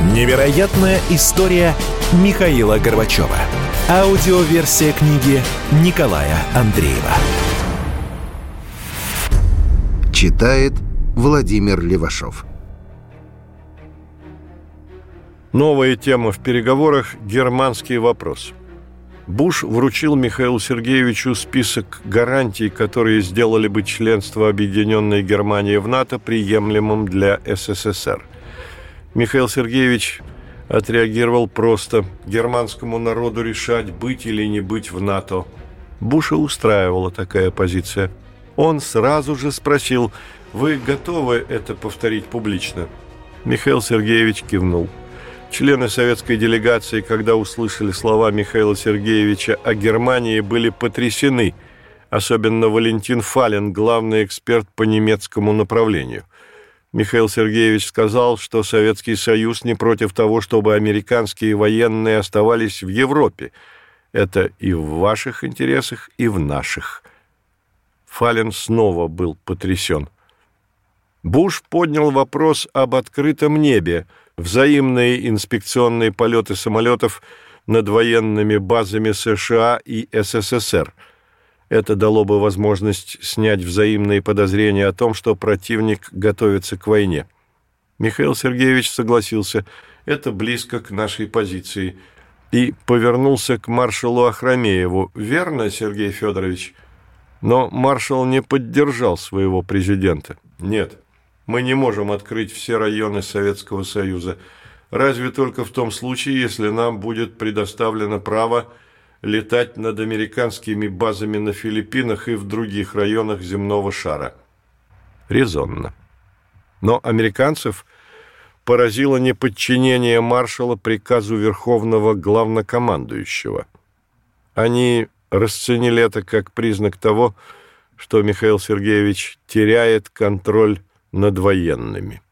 Невероятная история Михаила Горбачева. Аудиоверсия книги Николая Андреева. Читает Владимир Левашов. Новая тема в переговорах – германский вопрос. Буш вручил Михаилу Сергеевичу список гарантий, которые сделали бы членство Объединенной Германии в НАТО приемлемым для СССР. Михаил Сергеевич отреагировал просто. Германскому народу решать, быть или не быть в НАТО. Буша устраивала такая позиция. Он сразу же спросил, «Вы готовы это повторить публично?» Михаил Сергеевич кивнул. Члены советской делегации, когда услышали слова Михаила Сергеевича о Германии, были потрясены, особенно Валентин Фален, главный эксперт по немецкому направлению. Михаил Сергеевич сказал, что Советский Союз не против того, чтобы американские военные оставались в Европе. Это и в ваших интересах, и в наших. Фален снова был потрясен. Буш поднял вопрос об открытом небе, взаимные инспекционные полеты самолетов над военными базами США и СССР – это дало бы возможность снять взаимные подозрения о том, что противник готовится к войне. Михаил Сергеевич согласился, это близко к нашей позиции, и повернулся к маршалу Ахрамееву. «Верно, Сергей Федорович?» Но маршал не поддержал своего президента. «Нет, мы не можем открыть все районы Советского Союза, разве только в том случае, если нам будет предоставлено право летать над американскими базами на Филиппинах и в других районах земного шара. Резонно. Но американцев поразило неподчинение маршала приказу верховного главнокомандующего. Они расценили это как признак того, что Михаил Сергеевич теряет контроль над военными.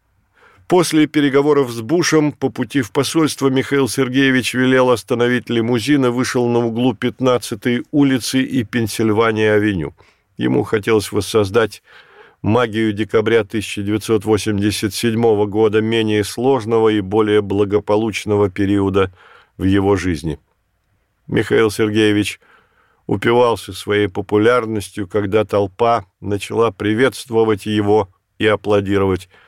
После переговоров с Бушем по пути в посольство Михаил Сергеевич велел остановить лимузин и вышел на углу 15-й улицы и Пенсильвания-авеню. Ему хотелось воссоздать магию декабря 1987 года, менее сложного и более благополучного периода в его жизни. Михаил Сергеевич упивался своей популярностью, когда толпа начала приветствовать его и аплодировать –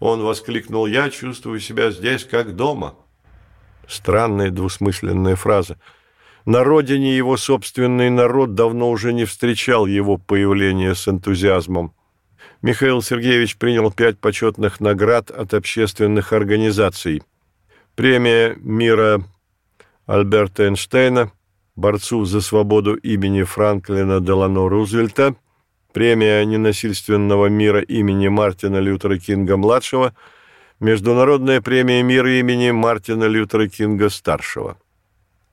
он воскликнул «Я чувствую себя здесь, как дома». Странная двусмысленная фраза. На родине его собственный народ давно уже не встречал его появления с энтузиазмом. Михаил Сергеевич принял пять почетных наград от общественных организаций. Премия мира Альберта Эйнштейна, борцу за свободу имени Франклина Делано Рузвельта – премия ненасильственного мира имени Мартина Лютера Кинга-младшего, Международная премия мира имени Мартина Лютера Кинга-старшего.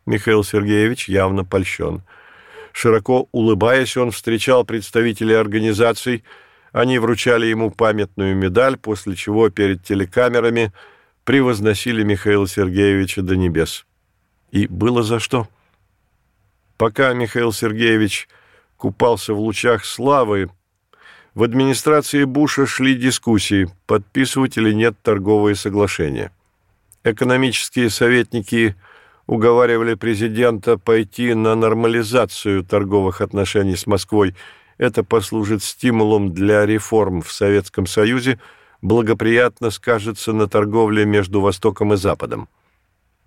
Михаил Сергеевич явно польщен. Широко улыбаясь, он встречал представителей организаций, они вручали ему памятную медаль, после чего перед телекамерами превозносили Михаила Сергеевича до небес. И было за что. Пока Михаил Сергеевич купался в лучах славы, в администрации Буша шли дискуссии, подписывать или нет торговые соглашения. Экономические советники уговаривали президента пойти на нормализацию торговых отношений с Москвой. Это послужит стимулом для реформ в Советском Союзе, благоприятно скажется на торговле между Востоком и Западом.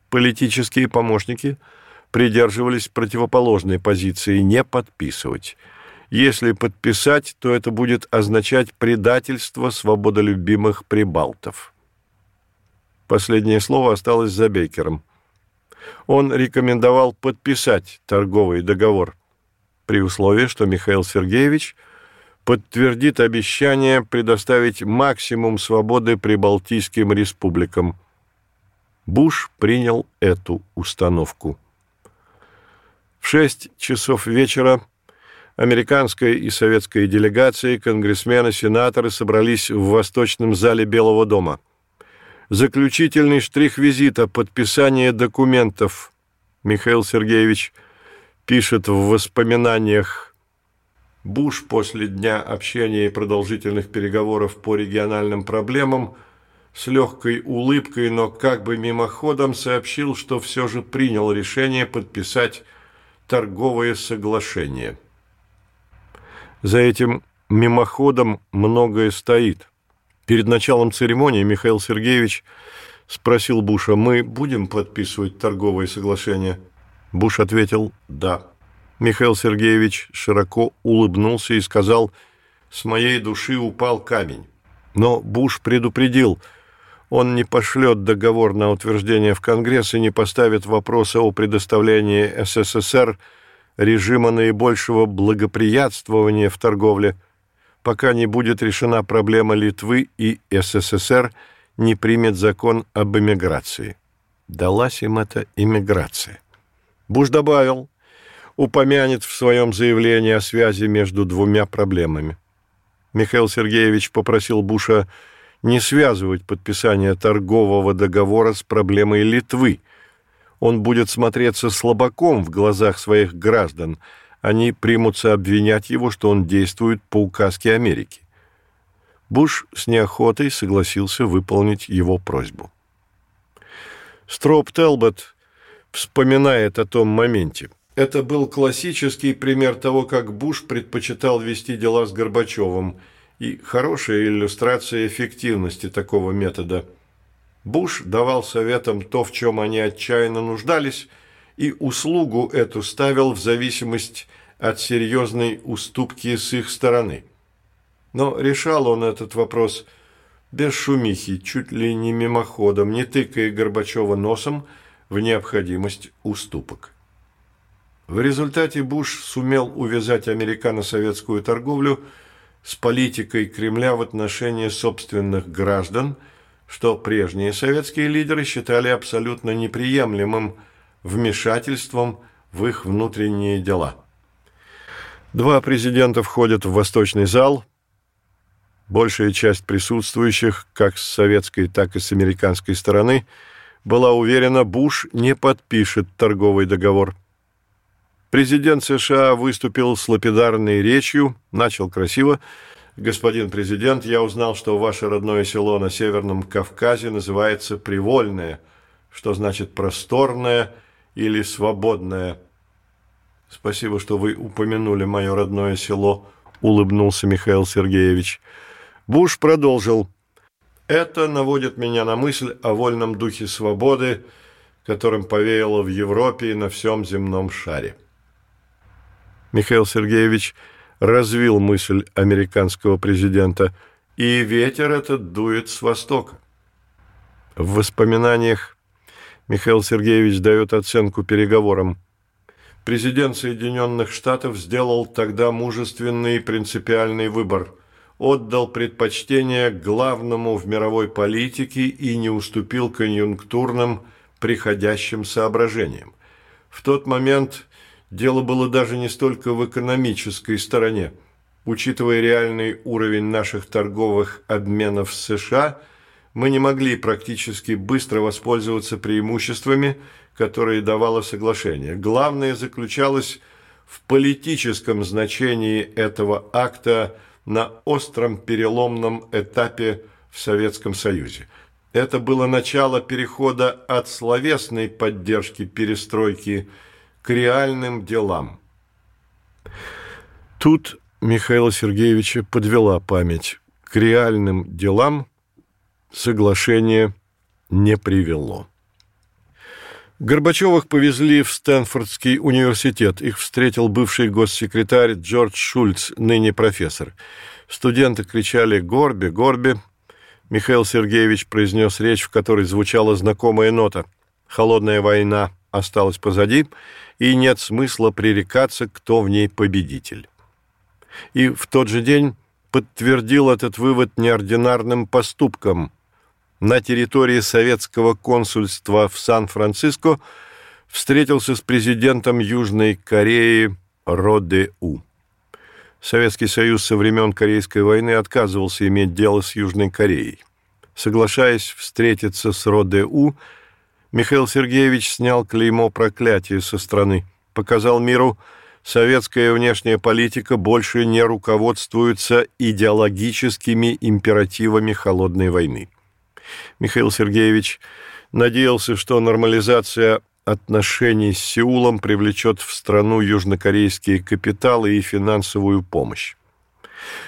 Политические помощники – придерживались противоположной позиции не подписывать. Если подписать, то это будет означать предательство свободолюбимых прибалтов. Последнее слово осталось за Бейкером. Он рекомендовал подписать торговый договор при условии, что Михаил Сергеевич подтвердит обещание предоставить максимум свободы прибалтийским республикам. Буш принял эту установку. В шесть часов вечера Американская и советская делегации, конгрессмены, сенаторы собрались в восточном зале Белого дома. Заключительный штрих визита – подписание документов. Михаил Сергеевич пишет в воспоминаниях Буш после дня общения и продолжительных переговоров по региональным проблемам с легкой улыбкой, но как бы мимоходом сообщил, что все же принял решение подписать торговое соглашение – за этим мимоходом многое стоит. Перед началом церемонии Михаил Сергеевич спросил Буша, мы будем подписывать торговое соглашение? Буш ответил «да». Михаил Сергеевич широко улыбнулся и сказал «с моей души упал камень». Но Буш предупредил, он не пошлет договор на утверждение в Конгресс и не поставит вопроса о предоставлении СССР – режима наибольшего благоприятствования в торговле, пока не будет решена проблема Литвы и СССР не примет закон об эмиграции. Далась им эта эмиграция. Буш добавил, упомянет в своем заявлении о связи между двумя проблемами. Михаил Сергеевич попросил Буша не связывать подписание торгового договора с проблемой Литвы, он будет смотреться слабаком в глазах своих граждан. Они примутся обвинять его, что он действует по указке Америки. Буш с неохотой согласился выполнить его просьбу. Строп Телбот вспоминает о том моменте. Это был классический пример того, как Буш предпочитал вести дела с Горбачевым, и хорошая иллюстрация эффективности такого метода – Буш давал советам то, в чем они отчаянно нуждались, и услугу эту ставил в зависимость от серьезной уступки с их стороны. Но решал он этот вопрос без шумихи, чуть ли не мимоходом, не тыкая Горбачева носом в необходимость уступок. В результате Буш сумел увязать американо-советскую торговлю с политикой Кремля в отношении собственных граждан – что прежние советские лидеры считали абсолютно неприемлемым вмешательством в их внутренние дела. Два президента входят в Восточный зал. Большая часть присутствующих, как с советской, так и с американской стороны, была уверена, Буш не подпишет торговый договор. Президент США выступил с лапидарной речью, начал красиво, Господин президент, я узнал, что ваше родное село на Северном Кавказе называется Привольное, что значит просторное или свободное. Спасибо, что вы упомянули мое родное село, улыбнулся Михаил Сергеевич. Буш продолжил. Это наводит меня на мысль о вольном духе свободы, которым повеяло в Европе и на всем земном шаре. Михаил Сергеевич развил мысль американского президента, и ветер этот дует с востока. В воспоминаниях Михаил Сергеевич дает оценку переговорам. Президент Соединенных Штатов сделал тогда мужественный и принципиальный выбор. Отдал предпочтение главному в мировой политике и не уступил конъюнктурным приходящим соображениям. В тот момент Дело было даже не столько в экономической стороне. Учитывая реальный уровень наших торговых обменов с США, мы не могли практически быстро воспользоваться преимуществами, которые давало соглашение. Главное заключалось в политическом значении этого акта на остром переломном этапе в Советском Союзе. Это было начало перехода от словесной поддержки перестройки – к реальным делам. Тут Михаила Сергеевича подвела память. К реальным делам соглашение не привело. Горбачевых повезли в Стэнфордский университет. Их встретил бывший госсекретарь Джордж Шульц, ныне профессор. Студенты кричали «Горби! Горби!». Михаил Сергеевич произнес речь, в которой звучала знакомая нота. «Холодная война осталась позади», и нет смысла пререкаться, кто в ней победитель. И в тот же день подтвердил этот вывод неординарным поступком. На территории советского консульства в Сан-Франциско встретился с президентом Южной Кореи Роде У. Советский Союз со времен Корейской войны отказывался иметь дело с Южной Кореей. Соглашаясь встретиться с РОДУ, Михаил Сергеевич снял клеймо проклятия со страны, показал миру, советская внешняя политика больше не руководствуется идеологическими императивами холодной войны. Михаил Сергеевич надеялся, что нормализация отношений с Сеулом привлечет в страну южнокорейские капиталы и финансовую помощь.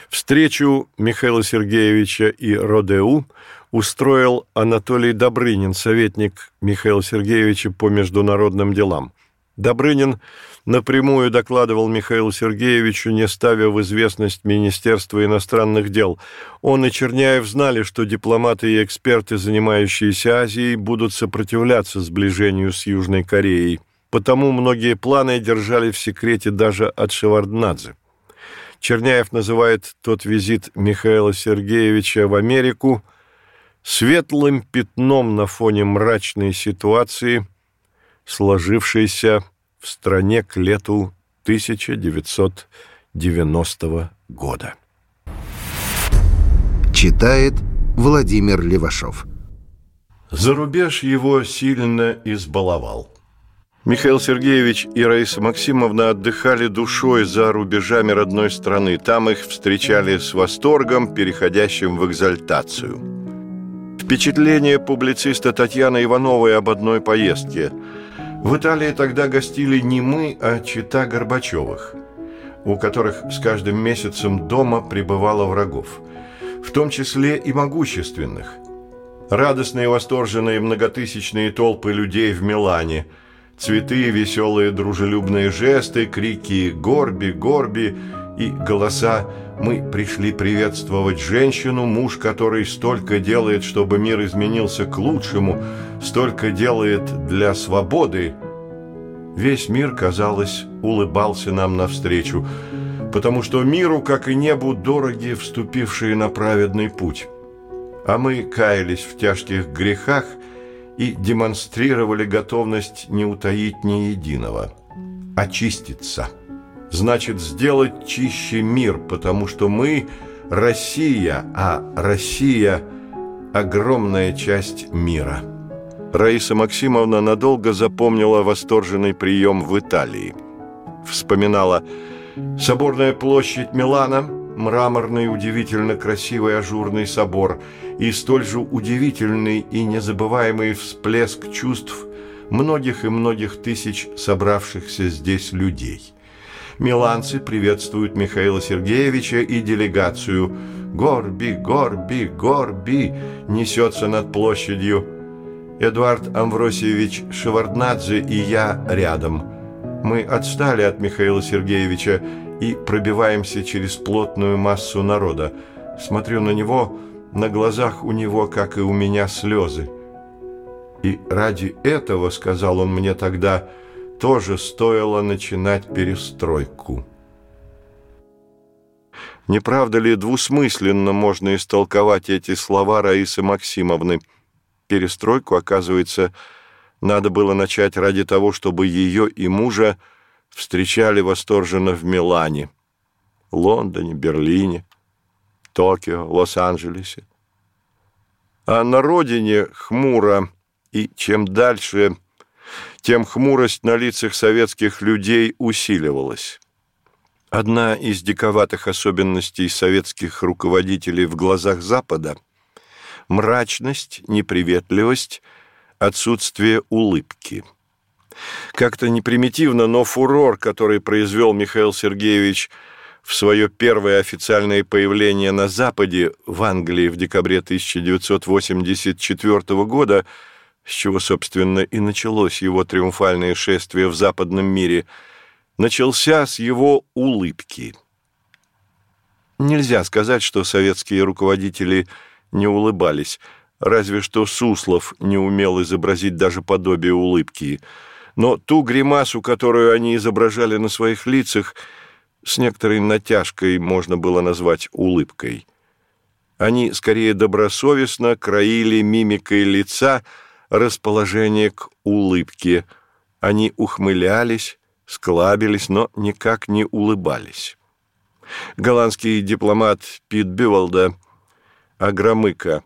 Встречу Михаила Сергеевича и Родеу устроил Анатолий Добрынин, советник Михаила Сергеевича по международным делам. Добрынин напрямую докладывал Михаилу Сергеевичу, не ставя в известность Министерство иностранных дел. Он и Черняев знали, что дипломаты и эксперты, занимающиеся Азией, будут сопротивляться сближению с Южной Кореей. Потому многие планы держали в секрете даже от Шеварднадзе. Черняев называет тот визит Михаила Сергеевича в Америку светлым пятном на фоне мрачной ситуации, сложившейся в стране к лету 1990 года. Читает Владимир Левашов. Зарубеж его сильно избаловал. Михаил Сергеевич и Раиса Максимовна отдыхали душой за рубежами родной страны. Там их встречали с восторгом, переходящим в экзальтацию. Впечатление публициста Татьяны Ивановой об одной поездке – в Италии тогда гостили не мы, а чита Горбачевых, у которых с каждым месяцем дома пребывало врагов, в том числе и могущественных. Радостные, восторженные многотысячные толпы людей в Милане, цветы, веселые дружелюбные жесты, крики «Горби! Горби!» и голоса «Мы пришли приветствовать женщину, муж который столько делает, чтобы мир изменился к лучшему, столько делает для свободы». Весь мир, казалось, улыбался нам навстречу, потому что миру, как и небу, дороги вступившие на праведный путь. А мы каялись в тяжких грехах и демонстрировали готовность не утаить ни единого, очиститься значит сделать чище мир, потому что мы Россия, а Россия – огромная часть мира. Раиса Максимовна надолго запомнила восторженный прием в Италии. Вспоминала «Соборная площадь Милана», мраморный, удивительно красивый ажурный собор и столь же удивительный и незабываемый всплеск чувств многих и многих тысяч собравшихся здесь людей – Миланцы приветствуют Михаила Сергеевича и делегацию. «Горби, горби, горби!» несется над площадью. Эдуард Амвросиевич Шеварднадзе и я рядом. Мы отстали от Михаила Сергеевича и пробиваемся через плотную массу народа. Смотрю на него, на глазах у него, как и у меня, слезы. И ради этого, сказал он мне тогда, — тоже стоило начинать перестройку. Не правда ли двусмысленно можно истолковать эти слова Раисы Максимовны? Перестройку, оказывается, надо было начать ради того, чтобы ее и мужа встречали восторженно в Милане, Лондоне, Берлине, Токио, Лос-Анджелесе. А на родине хмуро, и чем дальше – тем хмурость на лицах советских людей усиливалась. Одна из диковатых особенностей советских руководителей в глазах Запада – мрачность, неприветливость, отсутствие улыбки. Как-то непримитивно, но фурор, который произвел Михаил Сергеевич в свое первое официальное появление на Западе, в Англии в декабре 1984 года – с чего, собственно, и началось его триумфальное шествие в западном мире, начался с его улыбки. Нельзя сказать, что советские руководители не улыбались, разве что Суслов не умел изобразить даже подобие улыбки. Но ту гримасу, которую они изображали на своих лицах, с некоторой натяжкой можно было назвать улыбкой. Они скорее добросовестно краили мимикой лица – расположение к улыбке. Они ухмылялись, склабились, но никак не улыбались. Голландский дипломат Пит Биволда, Агромыка.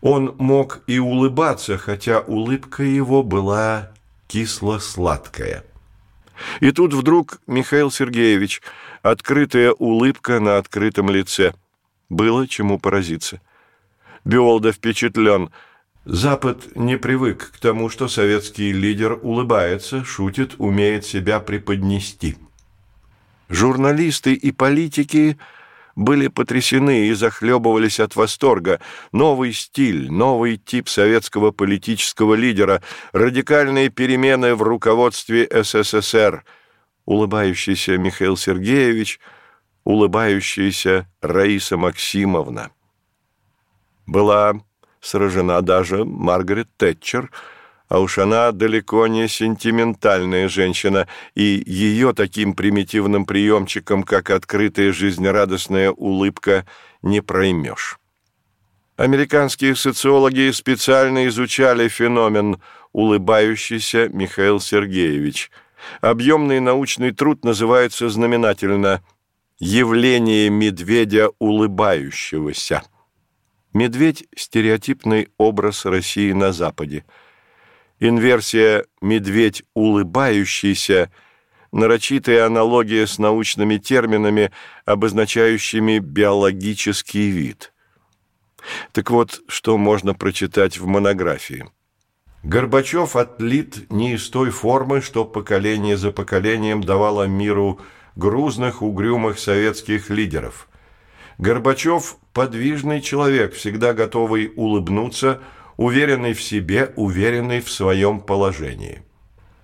Он мог и улыбаться, хотя улыбка его была кисло-сладкая. И тут вдруг Михаил Сергеевич, открытая улыбка на открытом лице. Было чему поразиться. Биолда впечатлен. Запад не привык к тому, что советский лидер улыбается, шутит, умеет себя преподнести. Журналисты и политики были потрясены и захлебывались от восторга. Новый стиль, новый тип советского политического лидера, радикальные перемены в руководстве СССР. Улыбающийся Михаил Сергеевич, улыбающаяся Раиса Максимовна. Была сражена даже Маргарет Тэтчер – а уж она далеко не сентиментальная женщина, и ее таким примитивным приемчиком, как открытая жизнерадостная улыбка, не проймешь. Американские социологи специально изучали феномен «улыбающийся Михаил Сергеевич». Объемный научный труд называется знаменательно «Явление медведя улыбающегося». Медведь – стереотипный образ России на Западе – Инверсия «медведь улыбающийся» – нарочитая аналогия с научными терминами, обозначающими биологический вид. Так вот, что можно прочитать в монографии. Горбачев отлит не из той формы, что поколение за поколением давало миру грузных, угрюмых советских лидеров. Горбачев – подвижный человек, всегда готовый улыбнуться – уверенный в себе, уверенный в своем положении.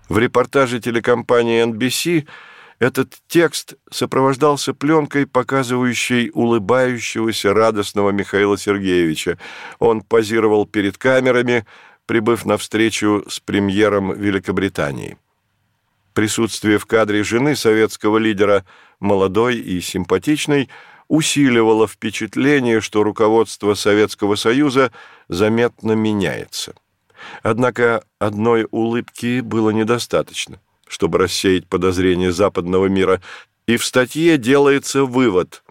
В репортаже телекомпании NBC этот текст сопровождался пленкой, показывающей улыбающегося радостного Михаила Сергеевича. Он позировал перед камерами, прибыв на встречу с премьером Великобритании. Присутствие в кадре жены советского лидера, молодой и симпатичной, усиливало впечатление, что руководство Советского Союза заметно меняется. Однако одной улыбки было недостаточно, чтобы рассеять подозрения западного мира, и в статье делается вывод.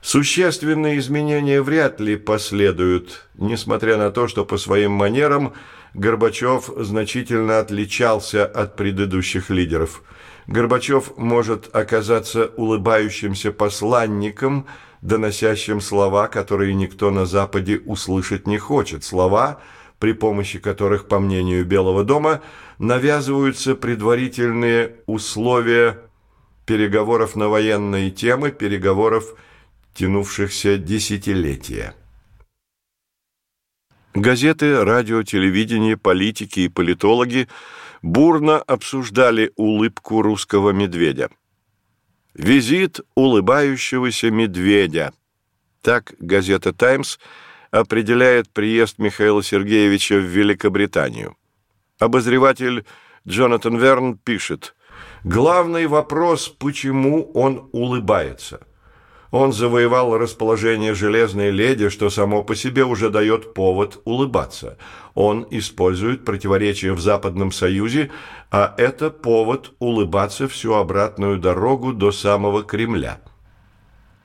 Существенные изменения вряд ли последуют, несмотря на то, что по своим манерам Горбачев значительно отличался от предыдущих лидеров – Горбачев может оказаться улыбающимся посланником, доносящим слова, которые никто на Западе услышать не хочет, слова, при помощи которых, по мнению Белого дома, навязываются предварительные условия переговоров на военные темы, переговоров, тянувшихся десятилетия. Газеты, радио, телевидение, политики и политологи – бурно обсуждали улыбку русского медведя. «Визит улыбающегося медведя». Так газета «Таймс» определяет приезд Михаила Сергеевича в Великобританию. Обозреватель Джонатан Верн пишет, «Главный вопрос, почему он улыбается». Он завоевал расположение железной леди, что само по себе уже дает повод улыбаться. Он использует противоречия в Западном Союзе, а это повод улыбаться всю обратную дорогу до самого Кремля.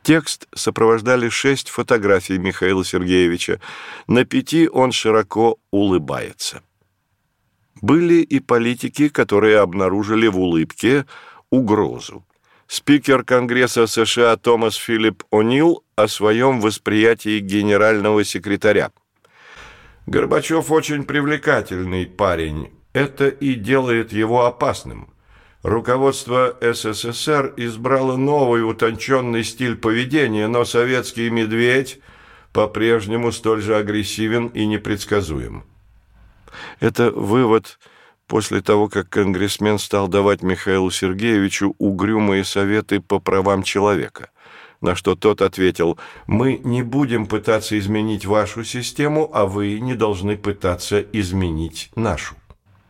Текст сопровождали шесть фотографий Михаила Сергеевича. На пяти он широко улыбается. Были и политики, которые обнаружили в улыбке угрозу спикер Конгресса США Томас Филипп О'Нил о своем восприятии генерального секретаря. Горбачев очень привлекательный парень. Это и делает его опасным. Руководство СССР избрало новый утонченный стиль поведения, но советский «медведь» по-прежнему столь же агрессивен и непредсказуем. Это вывод – после того, как конгрессмен стал давать Михаилу Сергеевичу угрюмые советы по правам человека. На что тот ответил, «Мы не будем пытаться изменить вашу систему, а вы не должны пытаться изменить нашу».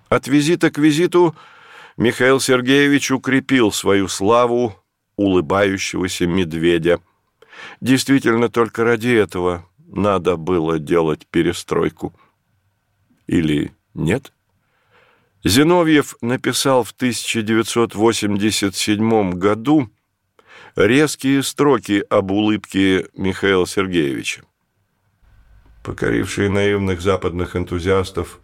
От визита к визиту Михаил Сергеевич укрепил свою славу улыбающегося медведя. Действительно, только ради этого надо было делать перестройку. Или нет? Зиновьев написал в 1987 году резкие строки об улыбке Михаила Сергеевича. Покорившие наивных западных энтузиастов,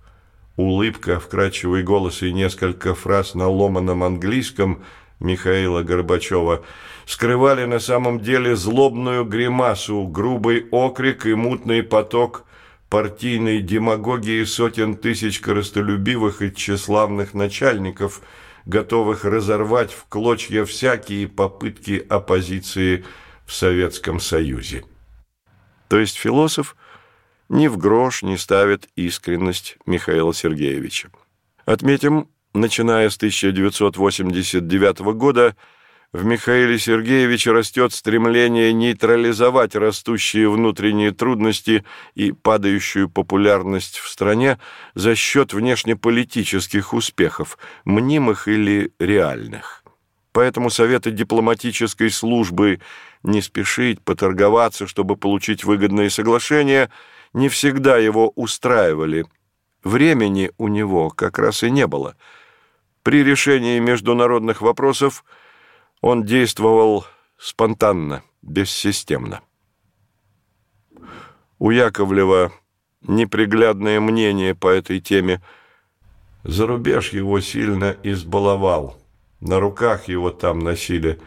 улыбка, вкрадчивый голос и несколько фраз на ломаном английском Михаила Горбачева скрывали на самом деле злобную гримасу, грубый окрик и мутный поток партийной демагогии сотен тысяч коростолюбивых и тщеславных начальников, готовых разорвать в клочья всякие попытки оппозиции в Советском Союзе. То есть философ ни в грош не ставит искренность Михаила Сергеевича. Отметим, начиная с 1989 года, в Михаиле Сергеевиче растет стремление нейтрализовать растущие внутренние трудности и падающую популярность в стране за счет внешнеполитических успехов, мнимых или реальных. Поэтому советы дипломатической службы не спешить поторговаться, чтобы получить выгодные соглашения, не всегда его устраивали. Времени у него как раз и не было. При решении международных вопросов – он действовал спонтанно, бессистемно. У Яковлева неприглядное мнение по этой теме. Зарубеж его сильно избаловал. На руках его там носили.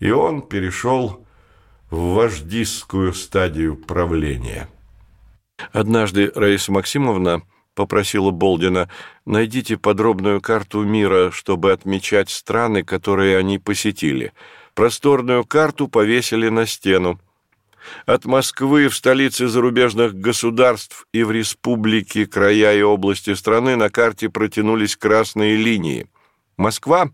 И он перешел в вождистскую стадию правления. Однажды Раиса Максимовна попросила Болдина, найдите подробную карту мира, чтобы отмечать страны, которые они посетили. Просторную карту повесили на стену. От Москвы в столице зарубежных государств и в республике, края и области страны на карте протянулись красные линии. Москва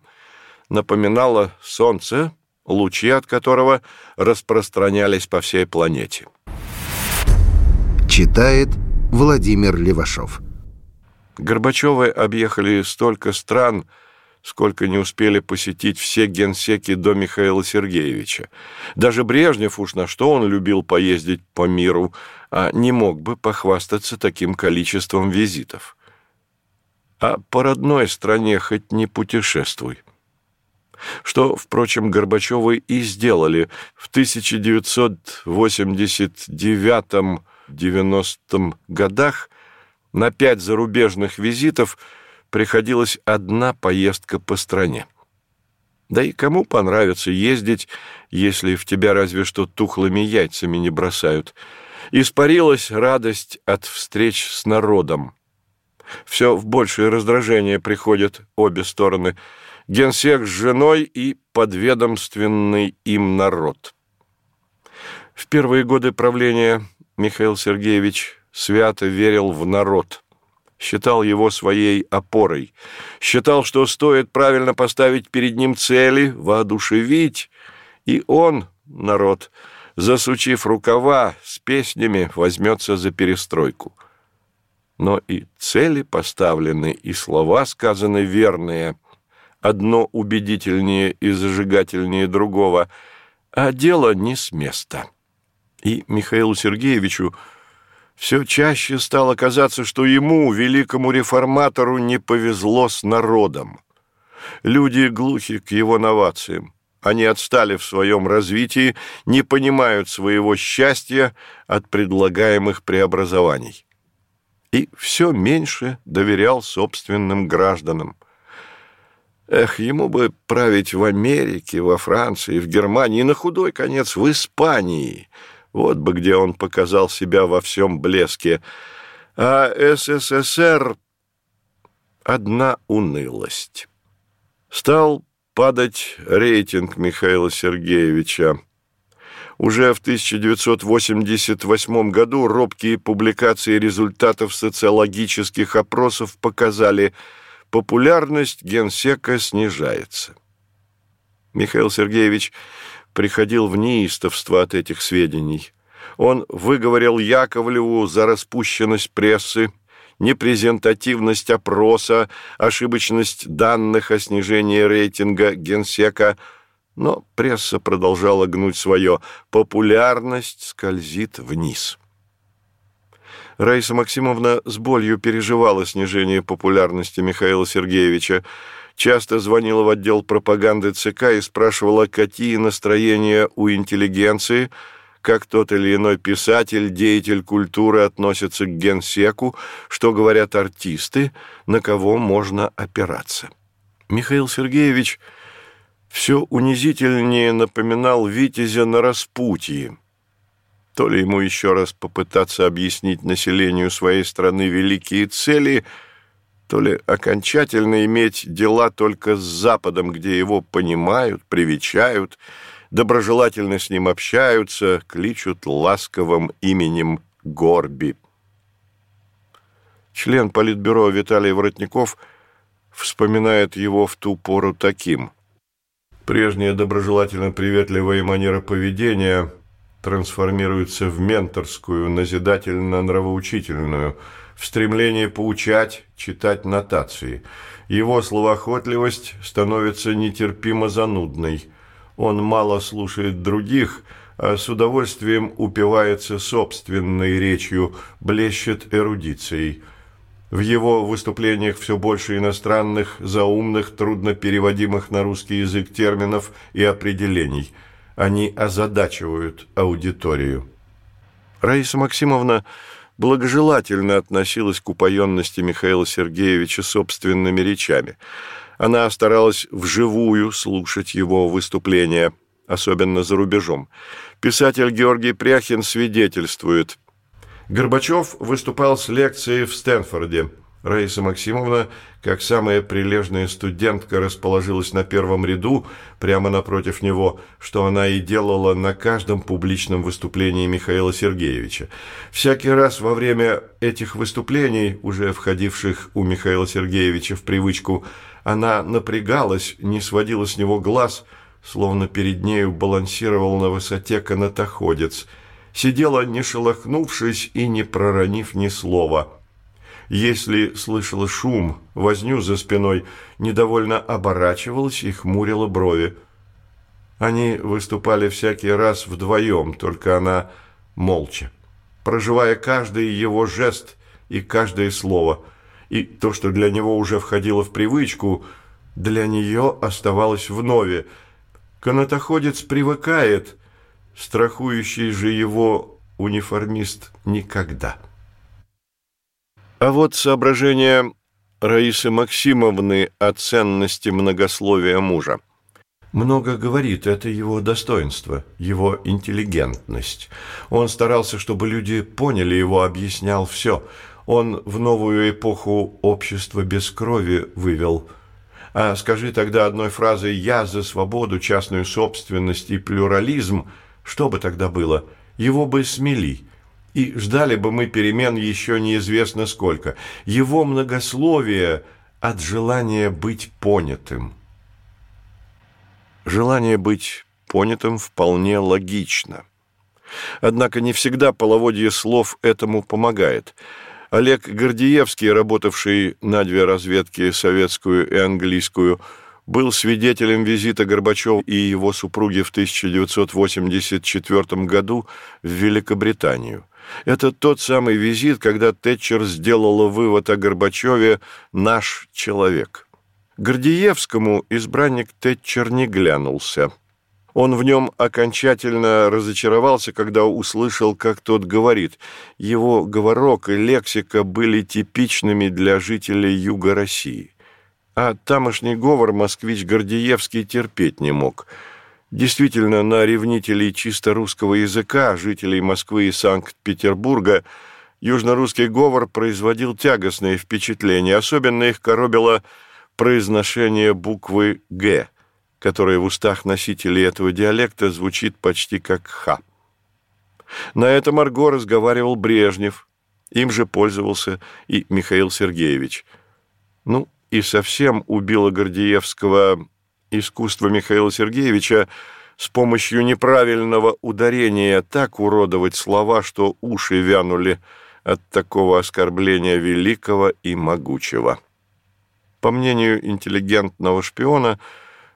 напоминала солнце, лучи от которого распространялись по всей планете. Читает Владимир Левашов. Горбачевы объехали столько стран, сколько не успели посетить все генсеки до Михаила Сергеевича. Даже Брежнев уж на что он любил поездить по миру, а не мог бы похвастаться таким количеством визитов. А по родной стране хоть не путешествуй. Что, впрочем, Горбачевы и сделали в 1989-90 годах – на пять зарубежных визитов приходилась одна поездка по стране. Да и кому понравится ездить, если в тебя разве что тухлыми яйцами не бросают? Испарилась радость от встреч с народом. Все в большее раздражение приходят обе стороны. Генсек с женой и подведомственный им народ. В первые годы правления Михаил Сергеевич свято верил в народ, считал его своей опорой, считал, что стоит правильно поставить перед ним цели, воодушевить, и он, народ, засучив рукава с песнями, возьмется за перестройку. Но и цели поставлены, и слова сказаны верные, одно убедительнее и зажигательнее другого, а дело не с места. И Михаилу Сергеевичу все чаще стало казаться, что ему, великому реформатору, не повезло с народом. Люди глухи к его новациям. Они отстали в своем развитии, не понимают своего счастья от предлагаемых преобразований. И все меньше доверял собственным гражданам. Эх, ему бы править в Америке, во Франции, в Германии, на худой конец в Испании – вот бы где он показал себя во всем блеске. А СССР — одна унылость. Стал падать рейтинг Михаила Сергеевича. Уже в 1988 году робкие публикации результатов социологических опросов показали, популярность генсека снижается. Михаил Сергеевич приходил в неистовство от этих сведений. Он выговорил Яковлеву за распущенность прессы, непрезентативность опроса, ошибочность данных о снижении рейтинга генсека, но пресса продолжала гнуть свое. Популярность скользит вниз. Раиса Максимовна с болью переживала снижение популярности Михаила Сергеевича. Часто звонила в отдел пропаганды ЦК и спрашивала, какие настроения у интеллигенции, как тот или иной писатель, деятель культуры относится к генсеку, что говорят артисты, на кого можно опираться. Михаил Сергеевич все унизительнее напоминал Витязя на распутье. То ли ему еще раз попытаться объяснить населению своей страны великие цели – то ли окончательно иметь дела только с Западом, где его понимают, привечают, доброжелательно с ним общаются, кличут ласковым именем Горби. Член Политбюро Виталий Воротников вспоминает его в ту пору таким. Прежняя доброжелательно-приветливая манера поведения трансформируется в менторскую, назидательно-нравоучительную – в стремлении поучать, читать нотации. Его словоохотливость становится нетерпимо занудной. Он мало слушает других, а с удовольствием упивается собственной речью, блещет эрудицией. В его выступлениях все больше иностранных, заумных, трудно переводимых на русский язык терминов и определений. Они озадачивают аудиторию. Раиса Максимовна благожелательно относилась к упоенности Михаила Сергеевича собственными речами. Она старалась вживую слушать его выступления, особенно за рубежом. Писатель Георгий Пряхин свидетельствует. Горбачев выступал с лекцией в Стэнфорде – Раиса Максимовна, как самая прилежная студентка, расположилась на первом ряду, прямо напротив него, что она и делала на каждом публичном выступлении Михаила Сергеевича. Всякий раз во время этих выступлений, уже входивших у Михаила Сергеевича в привычку, она напрягалась, не сводила с него глаз, словно перед нею балансировал на высоте канатоходец, сидела, не шелохнувшись и не проронив ни слова – если слышала шум, возню за спиной, недовольно оборачивалась и хмурила брови. Они выступали всякий раз вдвоем, только она молча, проживая каждый его жест и каждое слово. И то, что для него уже входило в привычку, для нее оставалось вновь. Канатоходец привыкает, страхующий же его униформист никогда. А вот соображение Раисы Максимовны о ценности многословия мужа. Много говорит, это его достоинство, его интеллигентность. Он старался, чтобы люди поняли его, объяснял все. Он в новую эпоху общества без крови вывел. А скажи тогда одной фразой «я за свободу, частную собственность и плюрализм», что бы тогда было? Его бы смели – и ждали бы мы перемен еще неизвестно сколько. Его многословие от желания быть понятым. Желание быть понятым вполне логично. Однако не всегда половодье слов этому помогает. Олег Гордеевский, работавший на две разведки, советскую и английскую, был свидетелем визита Горбачева и его супруги в 1984 году в Великобританию. Это тот самый визит, когда Тэтчер сделала вывод о Горбачеве «наш человек». Гордеевскому избранник Тэтчер не глянулся. Он в нем окончательно разочаровался, когда услышал, как тот говорит. Его говорок и лексика были типичными для жителей Юга России. А тамошний говор москвич Гордеевский терпеть не мог – Действительно, на ревнителей чисто русского языка, жителей Москвы и Санкт-Петербурга, южнорусский говор производил тягостное впечатление. Особенно их коробило произношение буквы «Г», которая в устах носителей этого диалекта звучит почти как «Х». На этом Марго разговаривал Брежнев, им же пользовался и Михаил Сергеевич. Ну, и совсем убило Гордеевского искусство Михаила Сергеевича с помощью неправильного ударения так уродовать слова, что уши вянули от такого оскорбления великого и могучего. По мнению интеллигентного шпиона,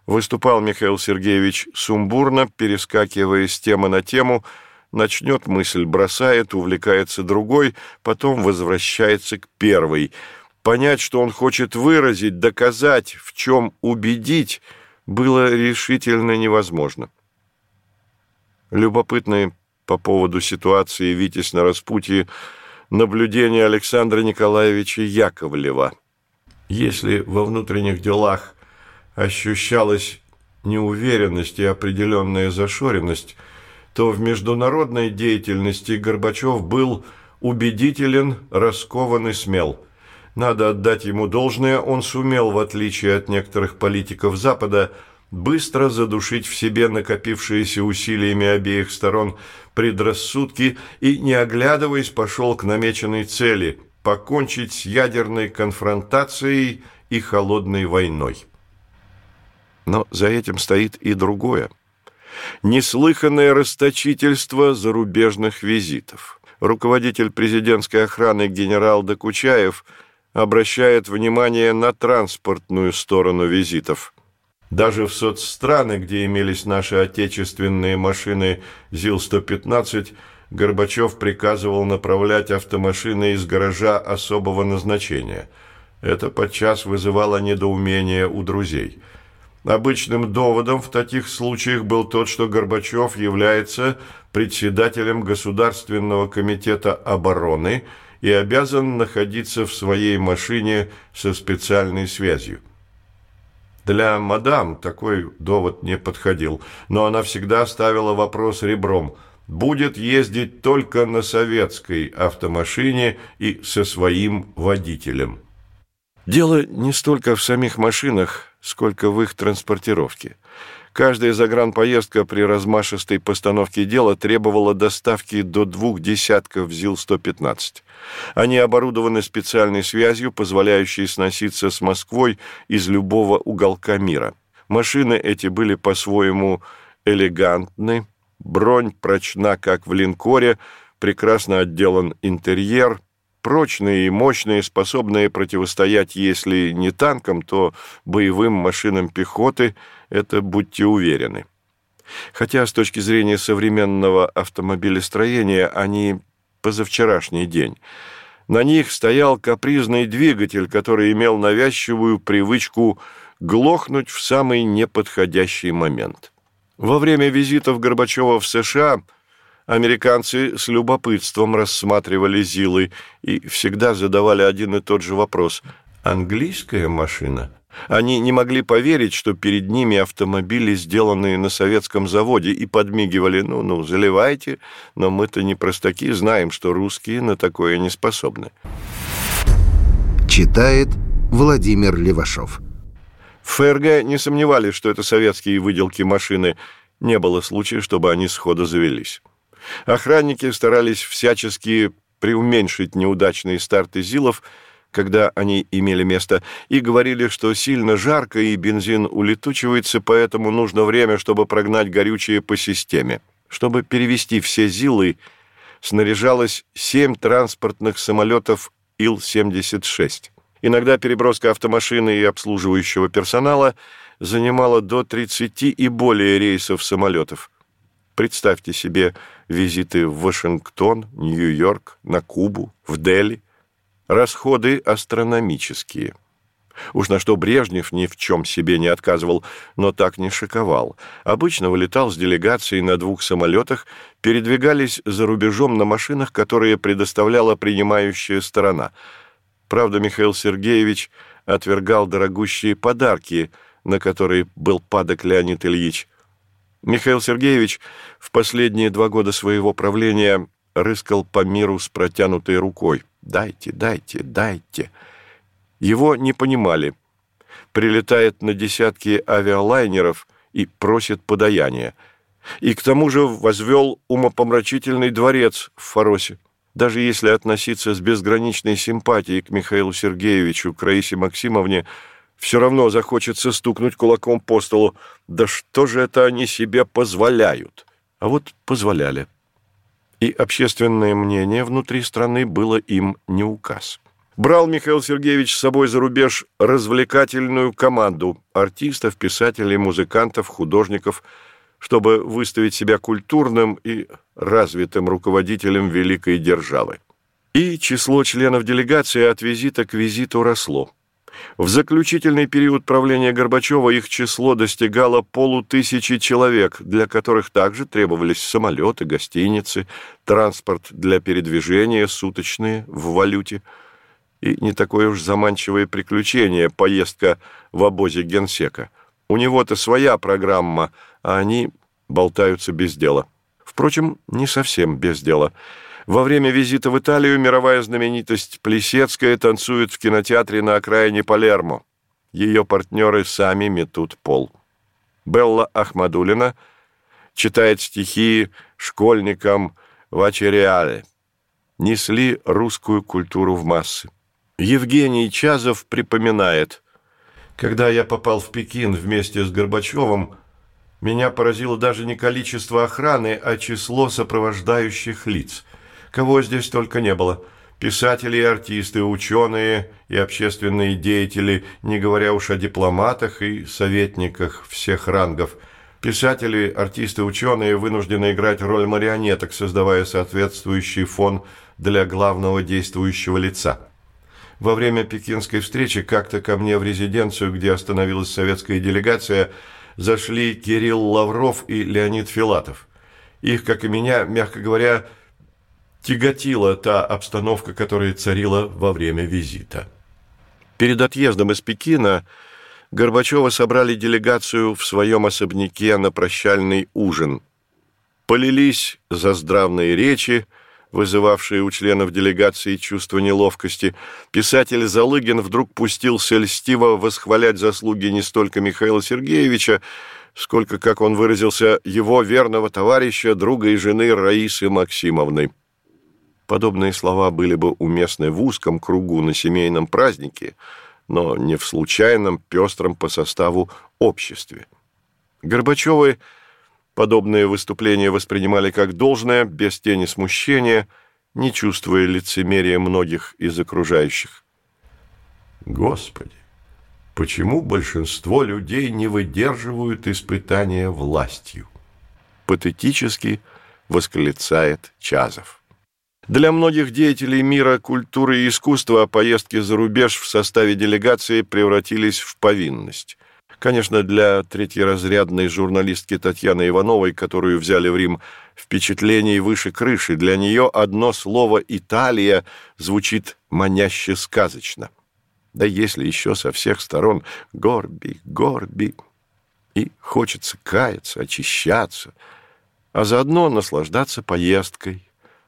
выступал Михаил Сергеевич сумбурно, перескакивая с темы на тему, начнет мысль, бросает, увлекается другой, потом возвращается к первой – Понять, что он хочет выразить, доказать, в чем убедить, было решительно невозможно. Любопытные по поводу ситуации «Витязь на распутье» наблюдения Александра Николаевича Яковлева. Если во внутренних делах ощущалась неуверенность и определенная зашоренность, то в международной деятельности Горбачев был убедителен, раскован и смел. Надо отдать ему должное, он сумел, в отличие от некоторых политиков Запада, быстро задушить в себе накопившиеся усилиями обеих сторон предрассудки и, не оглядываясь, пошел к намеченной цели – покончить с ядерной конфронтацией и холодной войной. Но за этим стоит и другое. Неслыханное расточительство зарубежных визитов. Руководитель президентской охраны генерал Докучаев обращает внимание на транспортную сторону визитов. Даже в соцстраны, где имелись наши отечественные машины ЗИЛ-115, Горбачев приказывал направлять автомашины из гаража особого назначения. Это подчас вызывало недоумение у друзей – Обычным доводом в таких случаях был тот, что Горбачев является председателем Государственного комитета обороны и обязан находиться в своей машине со специальной связью. Для мадам такой довод не подходил, но она всегда ставила вопрос ребром – будет ездить только на советской автомашине и со своим водителем. Дело не столько в самих машинах, сколько в их транспортировке. Каждая загранпоездка при размашистой постановке дела требовала доставки до двух десятков ЗИЛ-115. Они оборудованы специальной связью, позволяющей сноситься с Москвой из любого уголка мира. Машины эти были по-своему элегантны, бронь прочна, как в линкоре, прекрасно отделан интерьер, прочные и мощные, способные противостоять, если не танкам, то боевым машинам пехоты, это будьте уверены. Хотя с точки зрения современного автомобилестроения они позавчерашний день. На них стоял капризный двигатель, который имел навязчивую привычку глохнуть в самый неподходящий момент. Во время визитов Горбачева в США – Американцы с любопытством рассматривали Зилы и всегда задавали один и тот же вопрос. «Английская машина?» Они не могли поверить, что перед ними автомобили, сделанные на советском заводе, и подмигивали, ну-ну, заливайте, но мы-то не простаки, знаем, что русские на такое не способны. Читает Владимир Левашов. В ФРГ не сомневались, что это советские выделки машины. Не было случая, чтобы они сходу завелись. Охранники старались всячески преуменьшить неудачные старты ЗИЛов, когда они имели место, и говорили, что сильно жарко и бензин улетучивается, поэтому нужно время, чтобы прогнать горючее по системе. Чтобы перевести все ЗИЛы, снаряжалось семь транспортных самолетов Ил-76. Иногда переброска автомашины и обслуживающего персонала занимала до 30 и более рейсов самолетов. Представьте себе визиты в Вашингтон, Нью-Йорк, на Кубу, в Дели. Расходы астрономические. Уж на что Брежнев ни в чем себе не отказывал, но так не шиковал. Обычно вылетал с делегацией на двух самолетах, передвигались за рубежом на машинах, которые предоставляла принимающая сторона. Правда, Михаил Сергеевич отвергал дорогущие подарки, на которые был падок Леонид Ильич – Михаил Сергеевич в последние два года своего правления рыскал по миру с протянутой рукой. «Дайте, дайте, дайте». Его не понимали. Прилетает на десятки авиалайнеров и просит подаяния. И к тому же возвел умопомрачительный дворец в Фаросе. Даже если относиться с безграничной симпатией к Михаилу Сергеевичу, к Раисе Максимовне – все равно захочется стукнуть кулаком по столу. Да что же это они себе позволяют? А вот позволяли. И общественное мнение внутри страны было им не указ. Брал Михаил Сергеевич с собой за рубеж развлекательную команду артистов, писателей, музыкантов, художников, чтобы выставить себя культурным и развитым руководителем великой державы. И число членов делегации от визита к визиту росло. В заключительный период правления Горбачева их число достигало полутысячи человек, для которых также требовались самолеты, гостиницы, транспорт для передвижения, суточные в валюте. И не такое уж заманчивое приключение – поездка в обозе генсека. У него-то своя программа, а они болтаются без дела. Впрочем, не совсем без дела – во время визита в Италию мировая знаменитость Плесецкая танцует в кинотеатре на окраине Палермо. Ее партнеры сами метут пол. Белла Ахмадулина читает стихи школьникам в Ачереале. Несли русскую культуру в массы. Евгений Чазов припоминает, «Когда я попал в Пекин вместе с Горбачевым, меня поразило даже не количество охраны, а число сопровождающих лиц – Кого здесь только не было. Писатели и артисты, ученые и общественные деятели, не говоря уж о дипломатах и советниках всех рангов. Писатели, артисты, ученые вынуждены играть роль марионеток, создавая соответствующий фон для главного действующего лица. Во время пекинской встречи как-то ко мне в резиденцию, где остановилась советская делегация, зашли Кирилл Лавров и Леонид Филатов. Их, как и меня, мягко говоря, тяготила та обстановка, которая царила во время визита. Перед отъездом из Пекина Горбачева собрали делегацию в своем особняке на прощальный ужин. Полились за здравные речи, вызывавшие у членов делегации чувство неловкости, писатель Залыгин вдруг пустился льстиво восхвалять заслуги не столько Михаила Сергеевича, сколько, как он выразился, его верного товарища, друга и жены Раисы Максимовны. Подобные слова были бы уместны в узком кругу на семейном празднике, но не в случайном, пестром по составу обществе. Горбачевы подобные выступления воспринимали как должное, без тени смущения, не чувствуя лицемерия многих из окружающих. Господи, почему большинство людей не выдерживают испытания властью? Патетически восклицает Чазов. Для многих деятелей мира культуры и искусства поездки за рубеж в составе делегации превратились в повинность. Конечно, для третьеразрядной журналистки Татьяны Ивановой, которую взяли в Рим, впечатлений выше крыши, для нее одно слово «Италия» звучит маняще сказочно. Да если еще со всех сторон «Горби, Горби» и хочется каяться, очищаться, а заодно наслаждаться поездкой,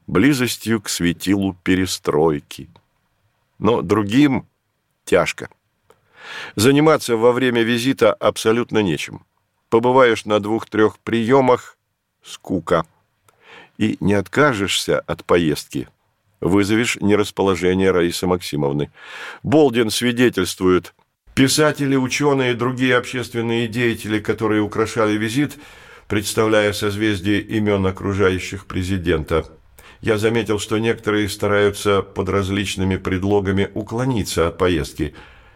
близостью к светилу перестройки. Но другим тяжко. Заниматься во время визита абсолютно нечем. Побываешь на двух-трех приемах – скука. И не откажешься от поездки – вызовешь нерасположение Раисы Максимовны. Болдин свидетельствует – Писатели, ученые и другие общественные деятели, которые украшали визит, представляя созвездие имен окружающих президента – я заметил, что некоторые стараются под различными предлогами уклониться от поездки.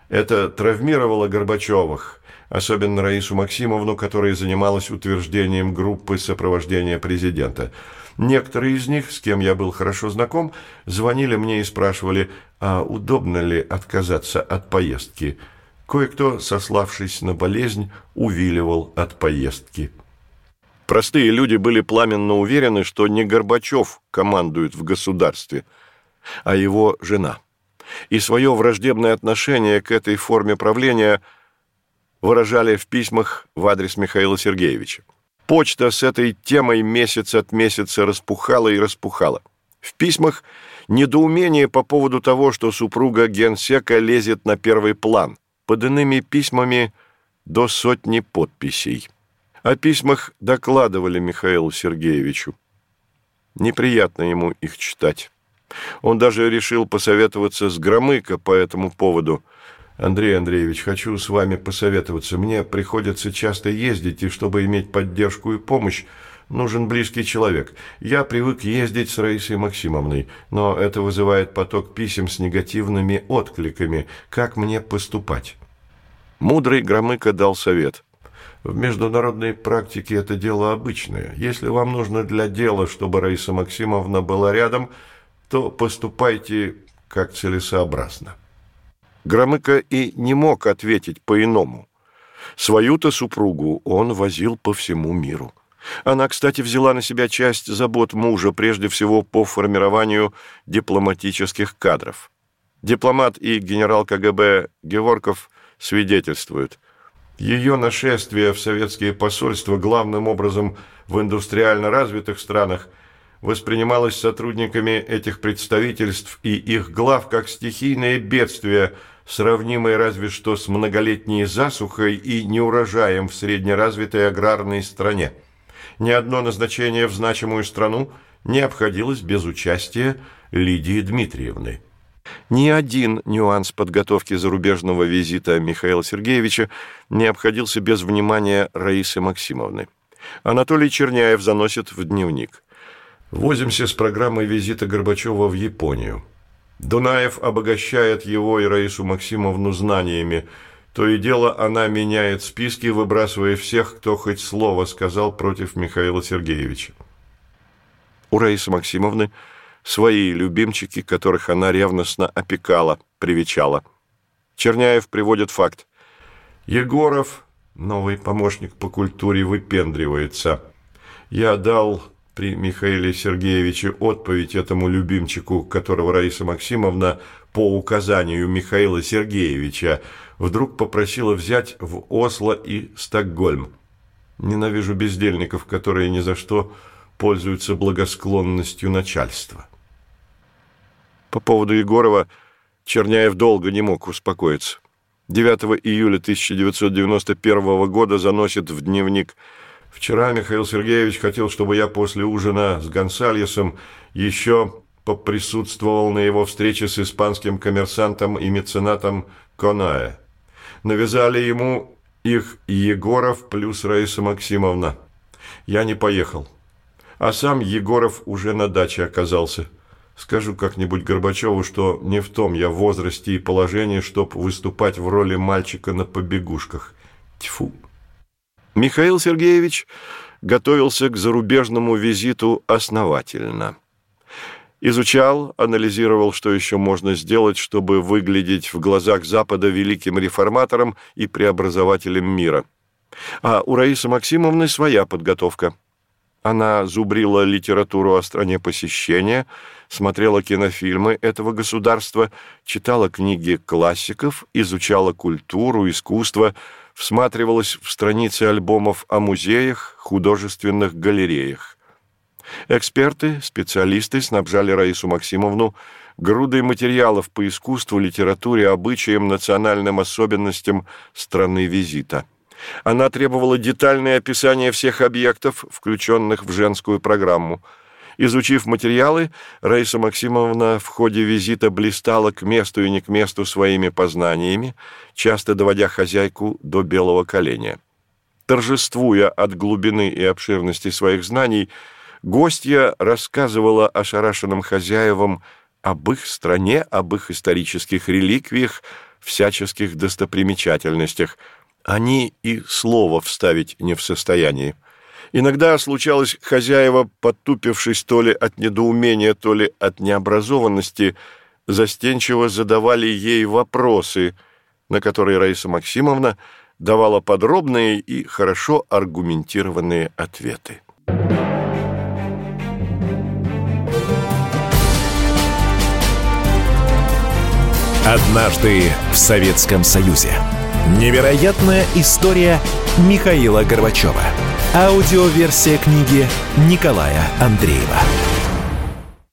Это травмировало Горбачевых, особенно Раису Максимовну, которая занималась утверждением группы сопровождения президента. Некоторые из них, с кем я был хорошо знаком, звонили мне и спрашивали, а удобно ли отказаться от поездки. Кое-кто, сославшись на болезнь, увиливал от поездки. Простые люди были пламенно уверены, что не Горбачев командует в государстве, а его жена. И свое враждебное отношение к этой форме правления выражали в письмах в адрес Михаила Сергеевича. Почта с этой темой месяц от месяца распухала и распухала. В письмах недоумение по поводу того, что супруга генсека лезет на первый план. Под иными письмами до сотни подписей. О письмах докладывали Михаилу Сергеевичу. Неприятно ему их читать. Он даже решил посоветоваться с Громыко по этому поводу. «Андрей Андреевич, хочу с вами посоветоваться. Мне приходится часто ездить, и чтобы иметь поддержку и помощь, нужен близкий человек. Я привык ездить с Раисой Максимовной, но это вызывает поток писем с негативными откликами. Как мне поступать?» Мудрый Громыко дал совет – в международной практике это дело обычное. Если вам нужно для дела, чтобы Раиса Максимовна была рядом, то поступайте как целесообразно. Громыко и не мог ответить по-иному. Свою-то супругу он возил по всему миру. Она, кстати, взяла на себя часть забот мужа, прежде всего по формированию дипломатических кадров. Дипломат и генерал КГБ Геворков свидетельствуют. Ее нашествие в советские посольства главным образом в индустриально развитых странах воспринималось сотрудниками этих представительств и их глав как стихийное бедствие, сравнимое разве что с многолетней засухой и неурожаем в среднеразвитой аграрной стране ни одно назначение в значимую страну не обходилось без участия Лидии Дмитриевны. Ни один нюанс подготовки зарубежного визита Михаила Сергеевича не обходился без внимания Раисы Максимовны. Анатолий Черняев заносит в дневник. «Возимся с программой визита Горбачева в Японию. Дунаев обогащает его и Раису Максимовну знаниями – то и дело она меняет списки, выбрасывая всех, кто хоть слово сказал против Михаила Сергеевича. У Раисы Максимовны свои любимчики, которых она ревностно опекала, привечала. Черняев приводит факт. Егоров, новый помощник по культуре, выпендривается. Я дал при Михаиле Сергеевиче отповедь этому любимчику, которого Раиса Максимовна по указанию Михаила Сергеевича вдруг попросила взять в Осло и Стокгольм. Ненавижу бездельников, которые ни за что пользуются благосклонностью начальства. По поводу Егорова Черняев долго не мог успокоиться. 9 июля 1991 года заносит в дневник «Вчера Михаил Сергеевич хотел, чтобы я после ужина с Гонсальесом еще поприсутствовал на его встрече с испанским коммерсантом и меценатом Конаe навязали ему их Егоров плюс Раиса Максимовна. Я не поехал. А сам Егоров уже на даче оказался. Скажу как-нибудь Горбачеву, что не в том я возрасте и положении, чтоб выступать в роли мальчика на побегушках. Тьфу. Михаил Сергеевич готовился к зарубежному визиту основательно. Изучал, анализировал, что еще можно сделать, чтобы выглядеть в глазах Запада великим реформатором и преобразователем мира. А у Раисы Максимовны своя подготовка. Она зубрила литературу о стране посещения, смотрела кинофильмы этого государства, читала книги классиков, изучала культуру, искусство, всматривалась в страницы альбомов о музеях, художественных галереях. Эксперты, специалисты снабжали Раису Максимовну грудой материалов по искусству, литературе, обычаям, национальным особенностям страны визита. Она требовала детальное описание всех объектов, включенных в женскую программу. Изучив материалы, Раиса Максимовна в ходе визита блистала к месту и не к месту своими познаниями, часто доводя хозяйку до белого коленя. Торжествуя от глубины и обширности своих знаний, гостья рассказывала ошарашенным хозяевам об их стране, об их исторических реликвиях, всяческих достопримечательностях. Они и слова вставить не в состоянии. Иногда случалось, хозяева, потупившись то ли от недоумения, то ли от необразованности, застенчиво задавали ей вопросы, на которые Раиса Максимовна давала подробные и хорошо аргументированные ответы. Однажды в Советском Союзе. Невероятная история Михаила Горбачева. Аудиоверсия книги Николая Андреева.